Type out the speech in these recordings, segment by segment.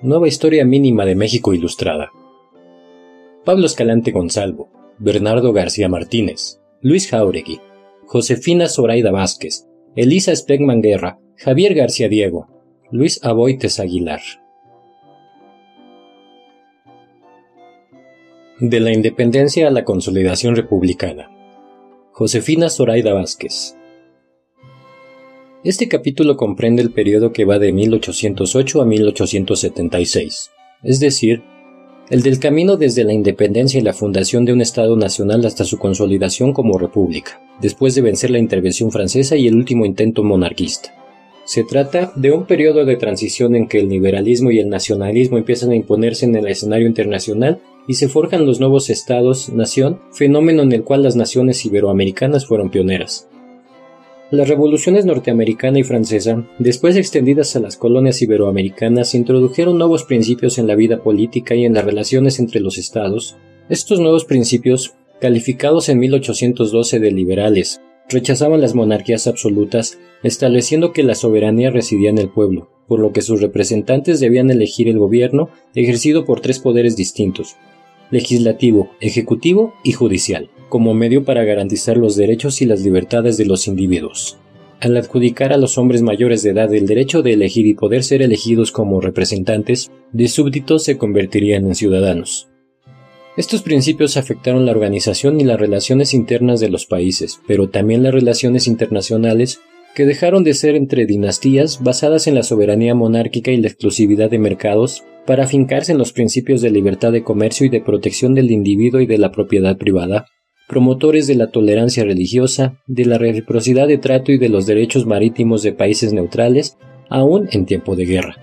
Nueva Historia Mínima de México Ilustrada. Pablo Escalante Gonzalvo, Bernardo García Martínez, Luis Jauregui, Josefina Zoraida Vázquez, Elisa Spegman Guerra, Javier García Diego, Luis Aboites Aguilar. De la independencia a la consolidación republicana. Josefina Zoraida Vázquez. Este capítulo comprende el periodo que va de 1808 a 1876, es decir, el del camino desde la independencia y la fundación de un Estado nacional hasta su consolidación como república, después de vencer la intervención francesa y el último intento monarquista. Se trata de un periodo de transición en que el liberalismo y el nacionalismo empiezan a imponerse en el escenario internacional y se forjan los nuevos estados-nación, fenómeno en el cual las naciones iberoamericanas fueron pioneras. Las revoluciones norteamericana y francesa, después extendidas a las colonias iberoamericanas, introdujeron nuevos principios en la vida política y en las relaciones entre los estados. Estos nuevos principios, calificados en 1812 de liberales, rechazaban las monarquías absolutas, estableciendo que la soberanía residía en el pueblo, por lo que sus representantes debían elegir el gobierno ejercido por tres poderes distintos, legislativo, ejecutivo y judicial como medio para garantizar los derechos y las libertades de los individuos. Al adjudicar a los hombres mayores de edad el derecho de elegir y poder ser elegidos como representantes, de súbditos se convertirían en ciudadanos. Estos principios afectaron la organización y las relaciones internas de los países, pero también las relaciones internacionales, que dejaron de ser entre dinastías basadas en la soberanía monárquica y la exclusividad de mercados para afincarse en los principios de libertad de comercio y de protección del individuo y de la propiedad privada, promotores de la tolerancia religiosa, de la reciprocidad de trato y de los derechos marítimos de países neutrales, aún en tiempo de guerra.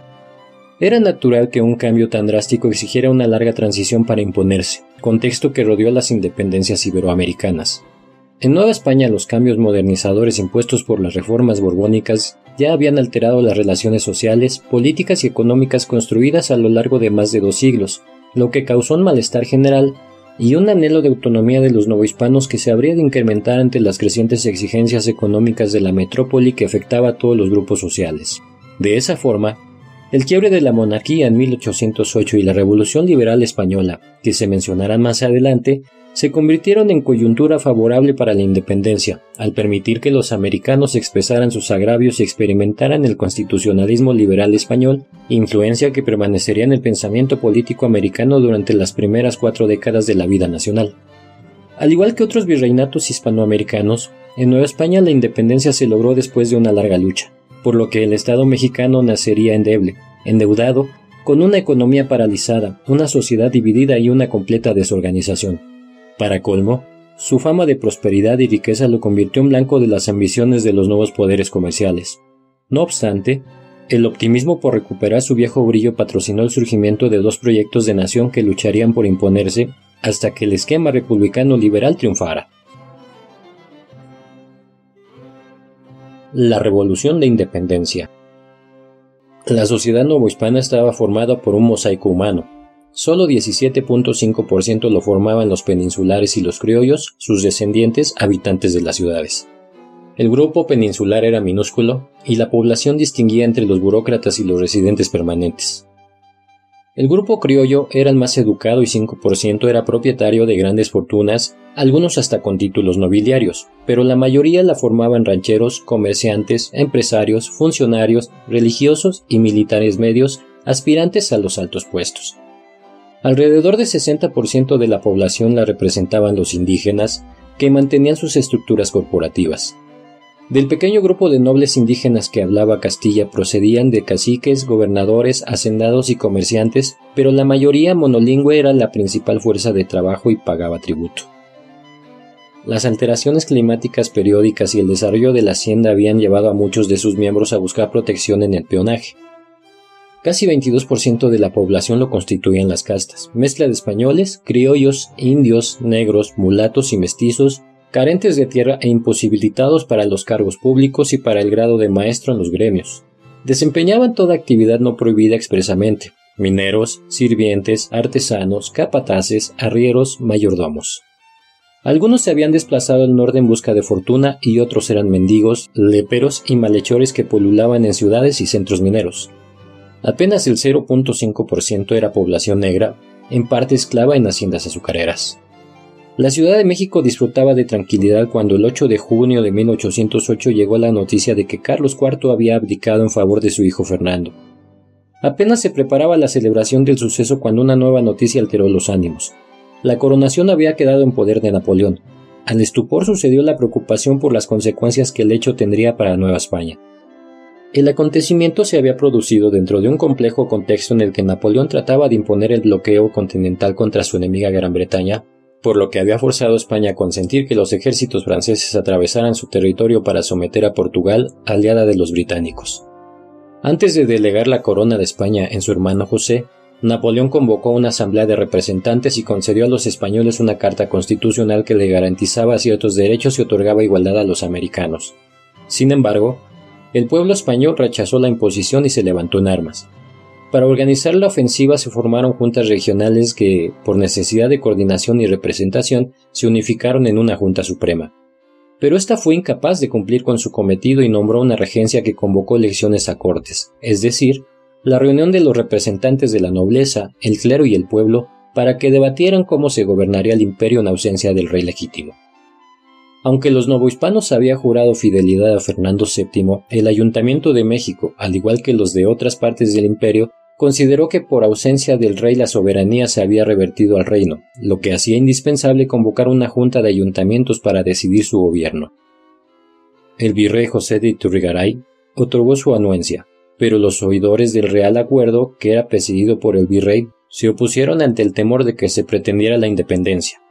Era natural que un cambio tan drástico exigiera una larga transición para imponerse, contexto que rodeó las independencias iberoamericanas. En Nueva España los cambios modernizadores impuestos por las reformas borbónicas ya habían alterado las relaciones sociales, políticas y económicas construidas a lo largo de más de dos siglos, lo que causó un malestar general y un anhelo de autonomía de los novohispanos que se habría de incrementar ante las crecientes exigencias económicas de la metrópoli que afectaba a todos los grupos sociales. De esa forma, el quiebre de la monarquía en 1808 y la Revolución Liberal Española, que se mencionarán más adelante, se convirtieron en coyuntura favorable para la independencia, al permitir que los americanos expresaran sus agravios y experimentaran el constitucionalismo liberal español, influencia que permanecería en el pensamiento político americano durante las primeras cuatro décadas de la vida nacional. Al igual que otros virreinatos hispanoamericanos, en Nueva España la independencia se logró después de una larga lucha, por lo que el Estado mexicano nacería endeble, endeudado, con una economía paralizada, una sociedad dividida y una completa desorganización. Para colmo, su fama de prosperidad y riqueza lo convirtió en blanco de las ambiciones de los nuevos poderes comerciales. No obstante, el optimismo por recuperar su viejo brillo patrocinó el surgimiento de dos proyectos de nación que lucharían por imponerse hasta que el esquema republicano liberal triunfara. La Revolución de Independencia La sociedad novohispana estaba formada por un mosaico humano, Solo 17.5% lo formaban los peninsulares y los criollos, sus descendientes, habitantes de las ciudades. El grupo peninsular era minúsculo y la población distinguía entre los burócratas y los residentes permanentes. El grupo criollo era el más educado y 5% era propietario de grandes fortunas, algunos hasta con títulos nobiliarios, pero la mayoría la formaban rancheros, comerciantes, empresarios, funcionarios, religiosos y militares medios aspirantes a los altos puestos. Alrededor de 60% de la población la representaban los indígenas, que mantenían sus estructuras corporativas. Del pequeño grupo de nobles indígenas que hablaba Castilla procedían de caciques, gobernadores, hacendados y comerciantes, pero la mayoría monolingüe era la principal fuerza de trabajo y pagaba tributo. Las alteraciones climáticas periódicas y el desarrollo de la hacienda habían llevado a muchos de sus miembros a buscar protección en el peonaje. Casi 22% de la población lo constituían las castas, mezcla de españoles, criollos, indios, negros, mulatos y mestizos, carentes de tierra e imposibilitados para los cargos públicos y para el grado de maestro en los gremios. Desempeñaban toda actividad no prohibida expresamente, mineros, sirvientes, artesanos, capataces, arrieros, mayordomos. Algunos se habían desplazado al norte en busca de fortuna y otros eran mendigos, léperos y malhechores que polulaban en ciudades y centros mineros. Apenas el 0.5% era población negra, en parte esclava en haciendas azucareras. La Ciudad de México disfrutaba de tranquilidad cuando el 8 de junio de 1808 llegó la noticia de que Carlos IV había abdicado en favor de su hijo Fernando. Apenas se preparaba la celebración del suceso cuando una nueva noticia alteró los ánimos. La coronación había quedado en poder de Napoleón. Al estupor sucedió la preocupación por las consecuencias que el hecho tendría para Nueva España. El acontecimiento se había producido dentro de un complejo contexto en el que Napoleón trataba de imponer el bloqueo continental contra su enemiga Gran Bretaña por lo que había forzado a España a consentir que los ejércitos franceses atravesaran su territorio para someter a Portugal, aliada de los británicos. Antes de delegar la corona de España en su hermano José, Napoleón convocó una asamblea de representantes y concedió a los españoles una carta constitucional que le garantizaba ciertos derechos y otorgaba igualdad a los americanos. Sin embargo, el pueblo español rechazó la imposición y se levantó en armas. Para organizar la ofensiva se formaron juntas regionales que, por necesidad de coordinación y representación, se unificaron en una Junta Suprema. Pero esta fue incapaz de cumplir con su cometido y nombró una regencia que convocó elecciones a cortes, es decir, la reunión de los representantes de la nobleza, el clero y el pueblo, para que debatieran cómo se gobernaría el imperio en ausencia del rey legítimo. Aunque los novohispanos habían jurado fidelidad a Fernando VII, el Ayuntamiento de México, al igual que los de otras partes del imperio, consideró que por ausencia del rey la soberanía se había revertido al reino, lo que hacía indispensable convocar una junta de ayuntamientos para decidir su gobierno. El virrey José de Iturrigaray otorgó su anuencia, pero los oidores del Real Acuerdo, que era presidido por el virrey, se opusieron ante el temor de que se pretendiera la independencia.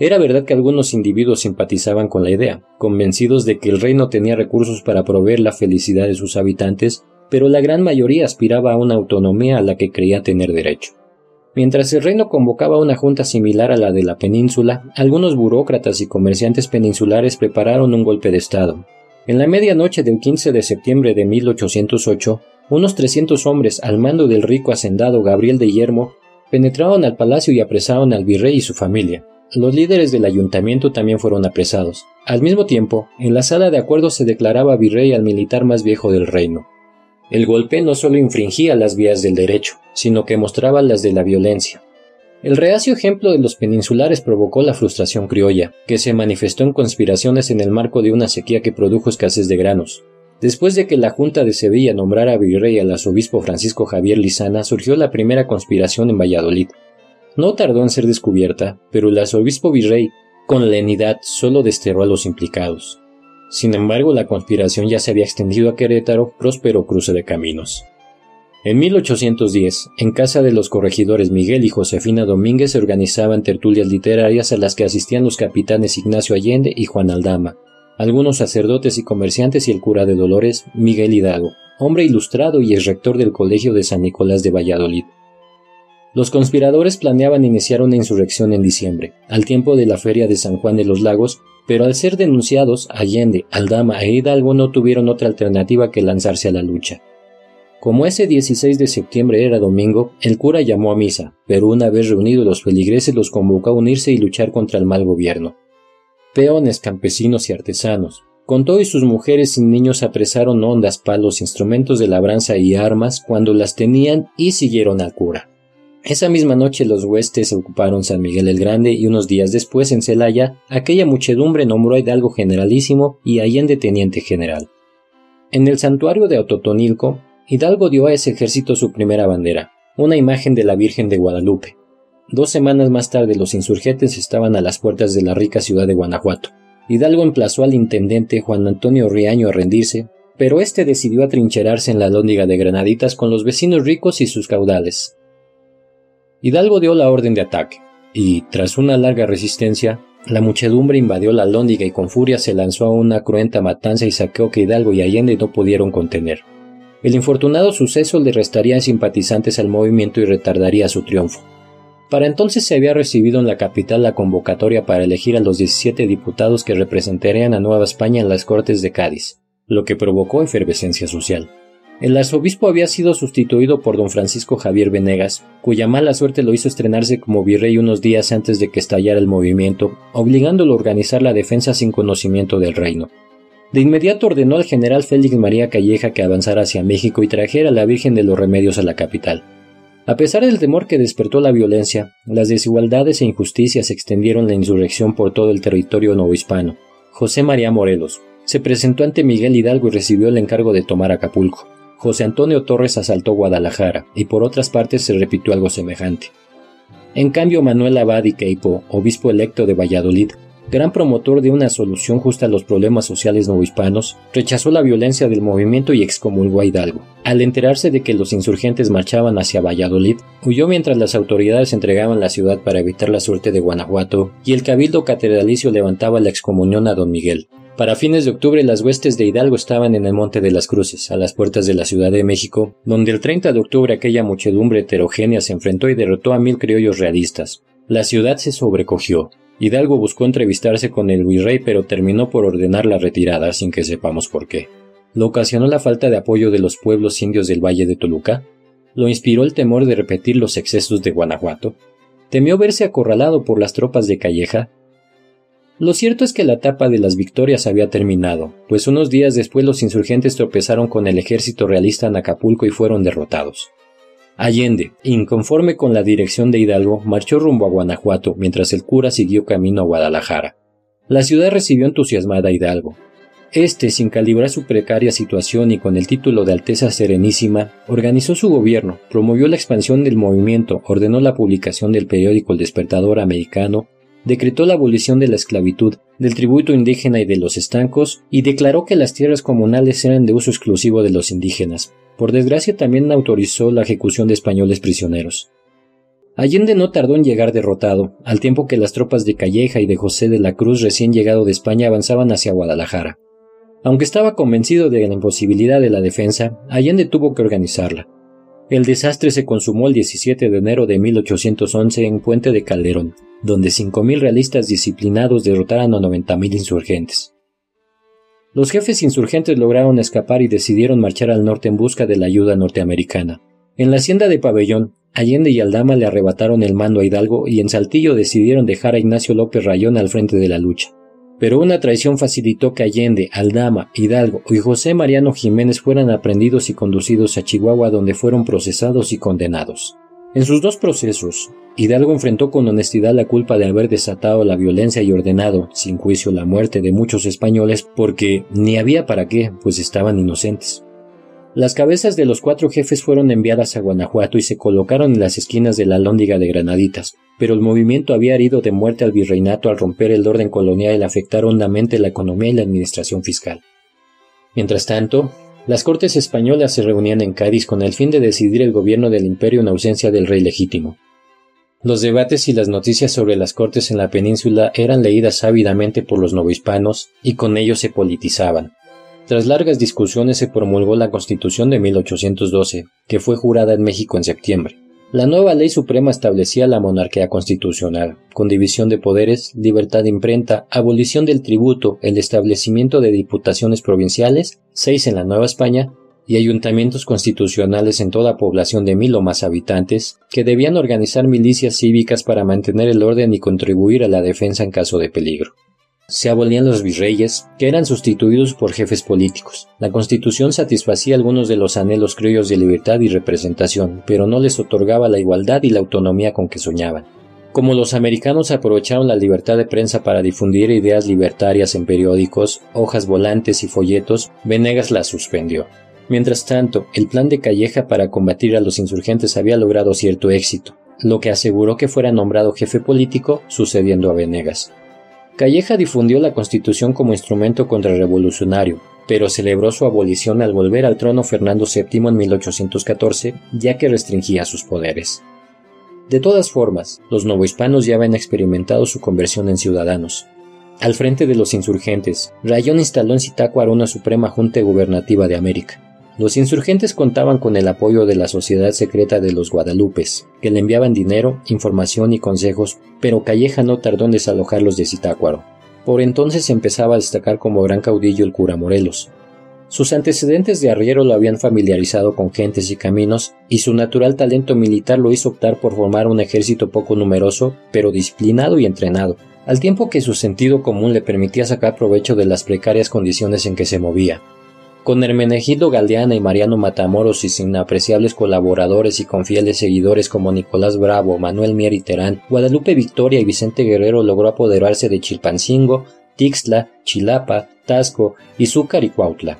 Era verdad que algunos individuos simpatizaban con la idea, convencidos de que el reino tenía recursos para proveer la felicidad de sus habitantes, pero la gran mayoría aspiraba a una autonomía a la que creía tener derecho. Mientras el reino convocaba una junta similar a la de la península, algunos burócratas y comerciantes peninsulares prepararon un golpe de Estado. En la medianoche del 15 de septiembre de 1808, unos 300 hombres al mando del rico hacendado Gabriel de Yermo penetraron al palacio y apresaron al virrey y su familia. Los líderes del ayuntamiento también fueron apresados. Al mismo tiempo, en la sala de acuerdo se declaraba virrey al militar más viejo del reino. El golpe no solo infringía las vías del derecho, sino que mostraba las de la violencia. El reacio ejemplo de los peninsulares provocó la frustración criolla, que se manifestó en conspiraciones en el marco de una sequía que produjo escasez de granos. Después de que la Junta de Sevilla nombrara virrey al arzobispo Francisco Javier Lizana, surgió la primera conspiración en Valladolid, no tardó en ser descubierta, pero el arzobispo virrey, con lenidad, solo desterró a los implicados. Sin embargo, la conspiración ya se había extendido a Querétaro, próspero cruce de caminos. En 1810, en casa de los corregidores Miguel y Josefina Domínguez se organizaban tertulias literarias a las que asistían los capitanes Ignacio Allende y Juan Aldama, algunos sacerdotes y comerciantes y el cura de Dolores, Miguel Hidalgo, hombre ilustrado y ex rector del Colegio de San Nicolás de Valladolid. Los conspiradores planeaban iniciar una insurrección en diciembre, al tiempo de la feria de San Juan de los Lagos, pero al ser denunciados, Allende, Aldama e Hidalgo no tuvieron otra alternativa que lanzarse a la lucha. Como ese 16 de septiembre era domingo, el cura llamó a misa, pero una vez reunidos los feligreses los convocó a unirse y luchar contra el mal gobierno. Peones, campesinos y artesanos, con todo y sus mujeres y niños apresaron ondas, palos, instrumentos de labranza y armas cuando las tenían y siguieron al cura. Esa misma noche los huestes ocuparon San Miguel el Grande y unos días después en Celaya aquella muchedumbre nombró a Hidalgo generalísimo y Allende teniente general. En el santuario de Autotonilco, Hidalgo dio a ese ejército su primera bandera, una imagen de la Virgen de Guadalupe. Dos semanas más tarde los insurgentes estaban a las puertas de la rica ciudad de Guanajuato. Hidalgo emplazó al intendente Juan Antonio Riaño a rendirse, pero éste decidió atrincherarse en la lóndiga de Granaditas con los vecinos ricos y sus caudales. Hidalgo dio la orden de ataque, y, tras una larga resistencia, la muchedumbre invadió la lóndiga y con furia se lanzó a una cruenta matanza y saqueo que Hidalgo y Allende no pudieron contener. El infortunado suceso le restaría simpatizantes al movimiento y retardaría su triunfo. Para entonces se había recibido en la capital la convocatoria para elegir a los 17 diputados que representarían a Nueva España en las Cortes de Cádiz, lo que provocó efervescencia social. El arzobispo había sido sustituido por don Francisco Javier Venegas, cuya mala suerte lo hizo estrenarse como virrey unos días antes de que estallara el movimiento, obligándolo a organizar la defensa sin conocimiento del reino. De inmediato ordenó al general Félix María Calleja que avanzara hacia México y trajera a la Virgen de los Remedios a la capital. A pesar del temor que despertó la violencia, las desigualdades e injusticias extendieron la insurrección por todo el territorio novohispano. José María Morelos se presentó ante Miguel Hidalgo y recibió el encargo de tomar Acapulco. José Antonio Torres asaltó Guadalajara y por otras partes se repitió algo semejante. En cambio, Manuel Abad y Queipo, obispo electo de Valladolid, gran promotor de una solución justa a los problemas sociales novohispanos, rechazó la violencia del movimiento y excomulgó a Hidalgo. Al enterarse de que los insurgentes marchaban hacia Valladolid, huyó mientras las autoridades entregaban la ciudad para evitar la suerte de Guanajuato y el cabildo catedralicio levantaba la excomunión a don Miguel. Para fines de octubre las huestes de Hidalgo estaban en el Monte de las Cruces, a las puertas de la Ciudad de México, donde el 30 de octubre aquella muchedumbre heterogénea se enfrentó y derrotó a mil criollos realistas. La ciudad se sobrecogió, Hidalgo buscó entrevistarse con el virrey pero terminó por ordenar la retirada sin que sepamos por qué. ¿Lo ocasionó la falta de apoyo de los pueblos indios del Valle de Toluca? ¿Lo inspiró el temor de repetir los excesos de Guanajuato? ¿Temió verse acorralado por las tropas de Calleja? Lo cierto es que la etapa de las victorias había terminado, pues unos días después los insurgentes tropezaron con el ejército realista en Acapulco y fueron derrotados. Allende, inconforme con la dirección de Hidalgo, marchó rumbo a Guanajuato mientras el cura siguió camino a Guadalajara. La ciudad recibió entusiasmada a Hidalgo. Este, sin calibrar su precaria situación y con el título de Alteza Serenísima, organizó su gobierno, promovió la expansión del movimiento, ordenó la publicación del periódico El Despertador Americano, decretó la abolición de la esclavitud, del tributo indígena y de los estancos, y declaró que las tierras comunales eran de uso exclusivo de los indígenas, por desgracia también autorizó la ejecución de españoles prisioneros. Allende no tardó en llegar derrotado, al tiempo que las tropas de Calleja y de José de la Cruz recién llegado de España avanzaban hacia Guadalajara. Aunque estaba convencido de la imposibilidad de la defensa, Allende tuvo que organizarla. El desastre se consumó el 17 de enero de 1811 en Puente de Calderón, donde 5.000 realistas disciplinados derrotaron a 90.000 insurgentes. Los jefes insurgentes lograron escapar y decidieron marchar al norte en busca de la ayuda norteamericana. En la hacienda de Pabellón, Allende y Aldama le arrebataron el mando a Hidalgo y en Saltillo decidieron dejar a Ignacio López Rayón al frente de la lucha. Pero una traición facilitó que Allende, Aldama, Hidalgo y José Mariano Jiménez fueran aprendidos y conducidos a Chihuahua donde fueron procesados y condenados. En sus dos procesos, Hidalgo enfrentó con honestidad la culpa de haber desatado la violencia y ordenado, sin juicio, la muerte de muchos españoles porque ni había para qué, pues estaban inocentes. Las cabezas de los cuatro jefes fueron enviadas a Guanajuato y se colocaron en las esquinas de la Lóndiga de Granaditas, pero el movimiento había herido de muerte al virreinato al romper el orden colonial y afectar hondamente la economía y la administración fiscal. Mientras tanto, las cortes españolas se reunían en Cádiz con el fin de decidir el gobierno del imperio en ausencia del rey legítimo. Los debates y las noticias sobre las cortes en la península eran leídas ávidamente por los novohispanos y con ellos se politizaban. Tras largas discusiones se promulgó la Constitución de 1812, que fue jurada en México en septiembre. La nueva ley suprema establecía la monarquía constitucional, con división de poderes, libertad de imprenta, abolición del tributo, el establecimiento de diputaciones provinciales, seis en la Nueva España, y ayuntamientos constitucionales en toda población de mil o más habitantes, que debían organizar milicias cívicas para mantener el orden y contribuir a la defensa en caso de peligro. Se abolían los virreyes, que eran sustituidos por jefes políticos. La Constitución satisfacía algunos de los anhelos criollos de libertad y representación, pero no les otorgaba la igualdad y la autonomía con que soñaban. Como los americanos aprovecharon la libertad de prensa para difundir ideas libertarias en periódicos, hojas volantes y folletos, Venegas la suspendió. Mientras tanto, el plan de Calleja para combatir a los insurgentes había logrado cierto éxito, lo que aseguró que fuera nombrado jefe político, sucediendo a Venegas. Calleja difundió la Constitución como instrumento contrarrevolucionario, pero celebró su abolición al volver al trono Fernando VII en 1814, ya que restringía sus poderes. De todas formas, los novohispanos ya habían experimentado su conversión en ciudadanos. Al frente de los insurgentes, Rayón instaló en Zitácuaro una Suprema Junta Gubernativa de América. Los insurgentes contaban con el apoyo de la sociedad secreta de los Guadalupes, que le enviaban dinero, información y consejos, pero Calleja no tardó en desalojarlos de Zitácuaro. Por entonces empezaba a destacar como gran caudillo el cura Morelos. Sus antecedentes de arriero lo habían familiarizado con gentes y caminos, y su natural talento militar lo hizo optar por formar un ejército poco numeroso, pero disciplinado y entrenado. al tiempo que su sentido común le permitía sacar provecho de las precarias condiciones en que se movía. Con Hermenegildo Galeana y Mariano Matamoros y sin apreciables colaboradores y con fieles seguidores como Nicolás Bravo, Manuel Mier y Terán, Guadalupe Victoria y Vicente Guerrero logró apoderarse de Chilpancingo, Tixla, Chilapa, Tasco, Izúcar y Cuautla.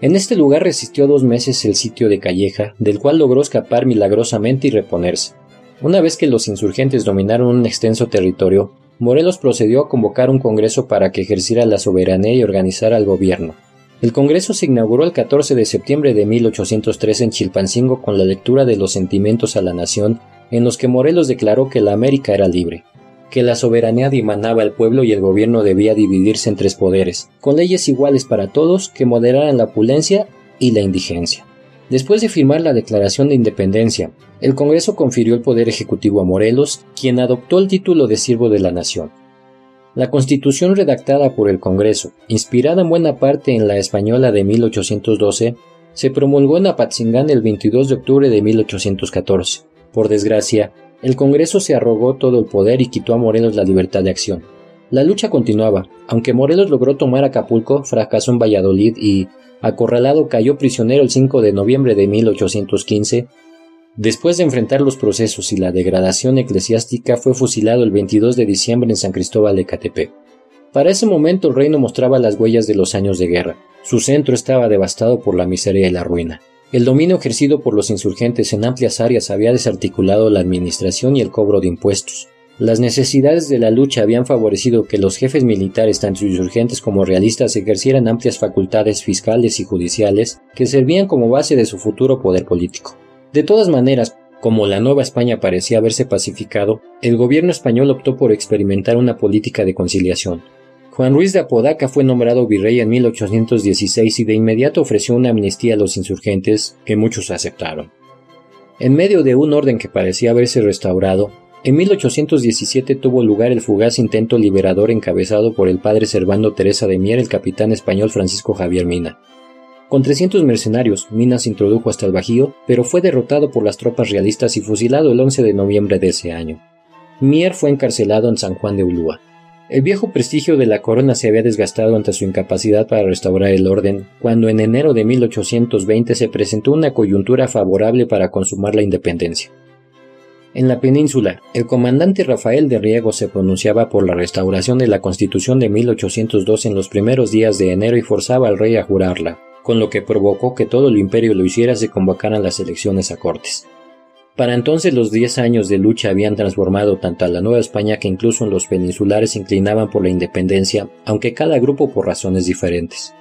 En este lugar resistió dos meses el sitio de Calleja, del cual logró escapar milagrosamente y reponerse. Una vez que los insurgentes dominaron un extenso territorio, Morelos procedió a convocar un congreso para que ejerciera la soberanía y organizara el gobierno. El Congreso se inauguró el 14 de septiembre de 1803 en Chilpancingo con la lectura de los sentimientos a la nación, en los que Morelos declaró que la América era libre, que la soberanía dimanaba al pueblo y el gobierno debía dividirse en tres poderes, con leyes iguales para todos que moderaran la opulencia y la indigencia. Después de firmar la Declaración de Independencia, el Congreso confirió el poder ejecutivo a Morelos, quien adoptó el título de siervo de la nación. La Constitución redactada por el Congreso, inspirada en buena parte en la española de 1812, se promulgó en Apatzingán el 22 de octubre de 1814. Por desgracia, el Congreso se arrogó todo el poder y quitó a Morelos la libertad de acción. La lucha continuaba, aunque Morelos logró tomar Acapulco, fracasó en Valladolid y, acorralado, cayó prisionero el 5 de noviembre de 1815 Después de enfrentar los procesos y la degradación eclesiástica, fue fusilado el 22 de diciembre en San Cristóbal de Catepec. Para ese momento el reino mostraba las huellas de los años de guerra. Su centro estaba devastado por la miseria y la ruina. El dominio ejercido por los insurgentes en amplias áreas había desarticulado la administración y el cobro de impuestos. Las necesidades de la lucha habían favorecido que los jefes militares, tanto insurgentes como realistas, ejercieran amplias facultades fiscales y judiciales que servían como base de su futuro poder político. De todas maneras, como la Nueva España parecía haberse pacificado, el gobierno español optó por experimentar una política de conciliación. Juan Ruiz de Apodaca fue nombrado virrey en 1816 y de inmediato ofreció una amnistía a los insurgentes que muchos aceptaron. En medio de un orden que parecía haberse restaurado, en 1817 tuvo lugar el fugaz intento liberador encabezado por el padre Servando Teresa de Mier, el capitán español Francisco Javier Mina. Con 300 mercenarios, Minas se introdujo hasta el Bajío, pero fue derrotado por las tropas realistas y fusilado el 11 de noviembre de ese año. Mier fue encarcelado en San Juan de Ulúa. El viejo prestigio de la corona se había desgastado ante su incapacidad para restaurar el orden, cuando en enero de 1820 se presentó una coyuntura favorable para consumar la independencia. En la península, el comandante Rafael de Riego se pronunciaba por la restauración de la Constitución de 1802 en los primeros días de enero y forzaba al rey a jurarla con lo que provocó que todo el imperio lo hiciera se convocaran las elecciones a cortes. Para entonces los diez años de lucha habían transformado tanto a la Nueva España que incluso los peninsulares se inclinaban por la independencia, aunque cada grupo por razones diferentes.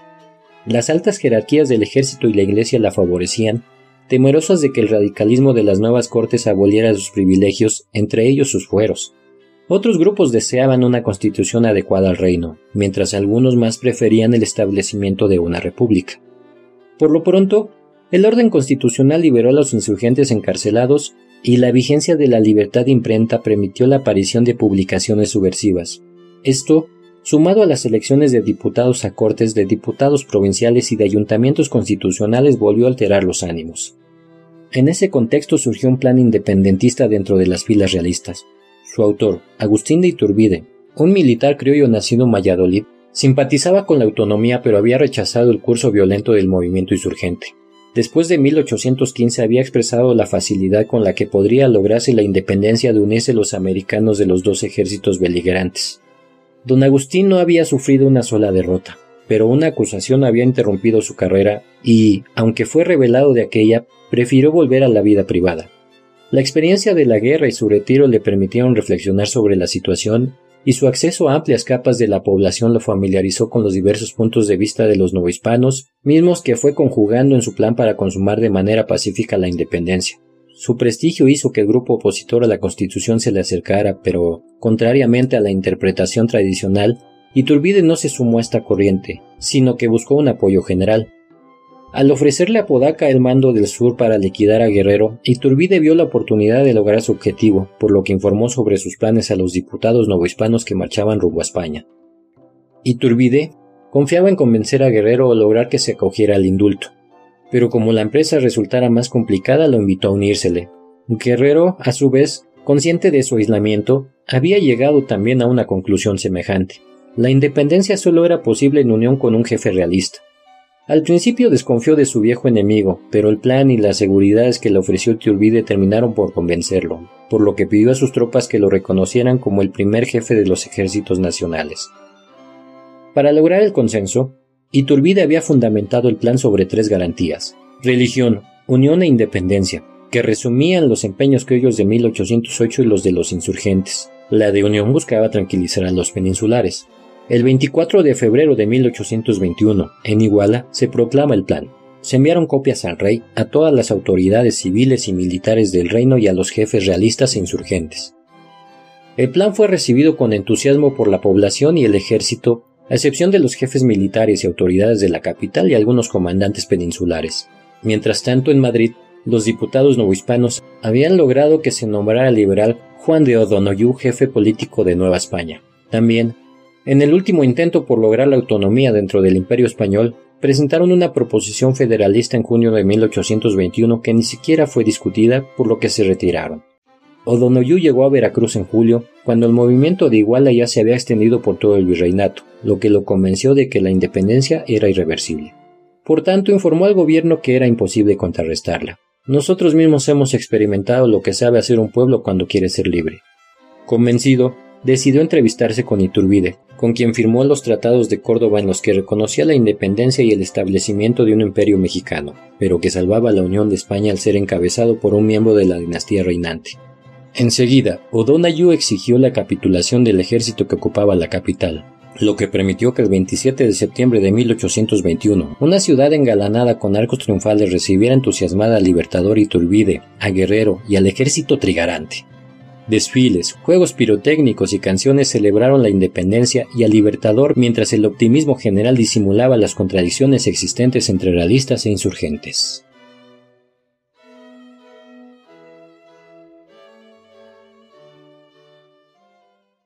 Las altas jerarquías del ejército y la iglesia la favorecían, temerosas de que el radicalismo de las nuevas cortes aboliera sus privilegios, entre ellos sus fueros. Otros grupos deseaban una constitución adecuada al reino, mientras algunos más preferían el establecimiento de una república. Por lo pronto, el orden constitucional liberó a los insurgentes encarcelados y la vigencia de la libertad de imprenta permitió la aparición de publicaciones subversivas. Esto, sumado a las elecciones de diputados a cortes, de diputados provinciales y de ayuntamientos constitucionales, volvió a alterar los ánimos. En ese contexto surgió un plan independentista dentro de las filas realistas. Su autor, Agustín de Iturbide, un militar criollo nacido en Valladolid, Simpatizaba con la autonomía pero había rechazado el curso violento del movimiento insurgente. Después de 1815 había expresado la facilidad con la que podría lograrse la independencia de unirse los americanos de los dos ejércitos beligerantes. Don Agustín no había sufrido una sola derrota, pero una acusación había interrumpido su carrera y, aunque fue revelado de aquella, prefirió volver a la vida privada. La experiencia de la guerra y su retiro le permitieron reflexionar sobre la situación y su acceso a amplias capas de la población lo familiarizó con los diversos puntos de vista de los novohispanos, mismos que fue conjugando en su plan para consumar de manera pacífica la independencia. Su prestigio hizo que el grupo opositor a la Constitución se le acercara, pero, contrariamente a la interpretación tradicional, Iturbide no se sumó a esta corriente, sino que buscó un apoyo general. Al ofrecerle a Podaca el mando del sur para liquidar a Guerrero, Iturbide vio la oportunidad de lograr su objetivo, por lo que informó sobre sus planes a los diputados novohispanos que marchaban rumbo a España. Iturbide confiaba en convencer a Guerrero o lograr que se acogiera al indulto, pero como la empresa resultara más complicada lo invitó a unírsele. Guerrero, a su vez, Consciente de su aislamiento, había llegado también a una conclusión semejante. La independencia solo era posible en unión con un jefe realista. Al principio desconfió de su viejo enemigo, pero el plan y las seguridades que le ofreció Iturbide terminaron por convencerlo, por lo que pidió a sus tropas que lo reconocieran como el primer jefe de los ejércitos nacionales. Para lograr el consenso, Iturbide había fundamentado el plan sobre tres garantías: religión, unión e independencia, que resumían los empeños criollos de 1808 y los de los insurgentes. La de unión buscaba tranquilizar a los peninsulares. El 24 de febrero de 1821, en Iguala, se proclama el plan. Se enviaron copias al rey, a todas las autoridades civiles y militares del reino y a los jefes realistas e insurgentes. El plan fue recibido con entusiasmo por la población y el ejército a excepción de los jefes militares y autoridades de la capital y algunos comandantes peninsulares. Mientras tanto, en Madrid, los diputados novohispanos habían logrado que se nombrara al liberal Juan de O'Donoghue jefe político de Nueva España. También, en el último intento por lograr la autonomía dentro del Imperio español, presentaron una proposición federalista en junio de 1821 que ni siquiera fue discutida, por lo que se retiraron. O'Donoghue llegó a Veracruz en julio, cuando el movimiento de Iguala ya se había extendido por todo el virreinato, lo que lo convenció de que la independencia era irreversible. Por tanto, informó al gobierno que era imposible contrarrestarla. Nosotros mismos hemos experimentado lo que sabe hacer un pueblo cuando quiere ser libre. Convencido, decidió entrevistarse con Iturbide, con quien firmó los tratados de Córdoba en los que reconocía la independencia y el establecimiento de un imperio mexicano, pero que salvaba la Unión de España al ser encabezado por un miembro de la dinastía reinante. Enseguida, O'Donoghue exigió la capitulación del ejército que ocupaba la capital, lo que permitió que el 27 de septiembre de 1821, una ciudad engalanada con arcos triunfales recibiera entusiasmada al libertador Iturbide, a Guerrero y al ejército trigarante. Desfiles, juegos pirotécnicos y canciones celebraron la independencia y al libertador mientras el optimismo general disimulaba las contradicciones existentes entre realistas e insurgentes.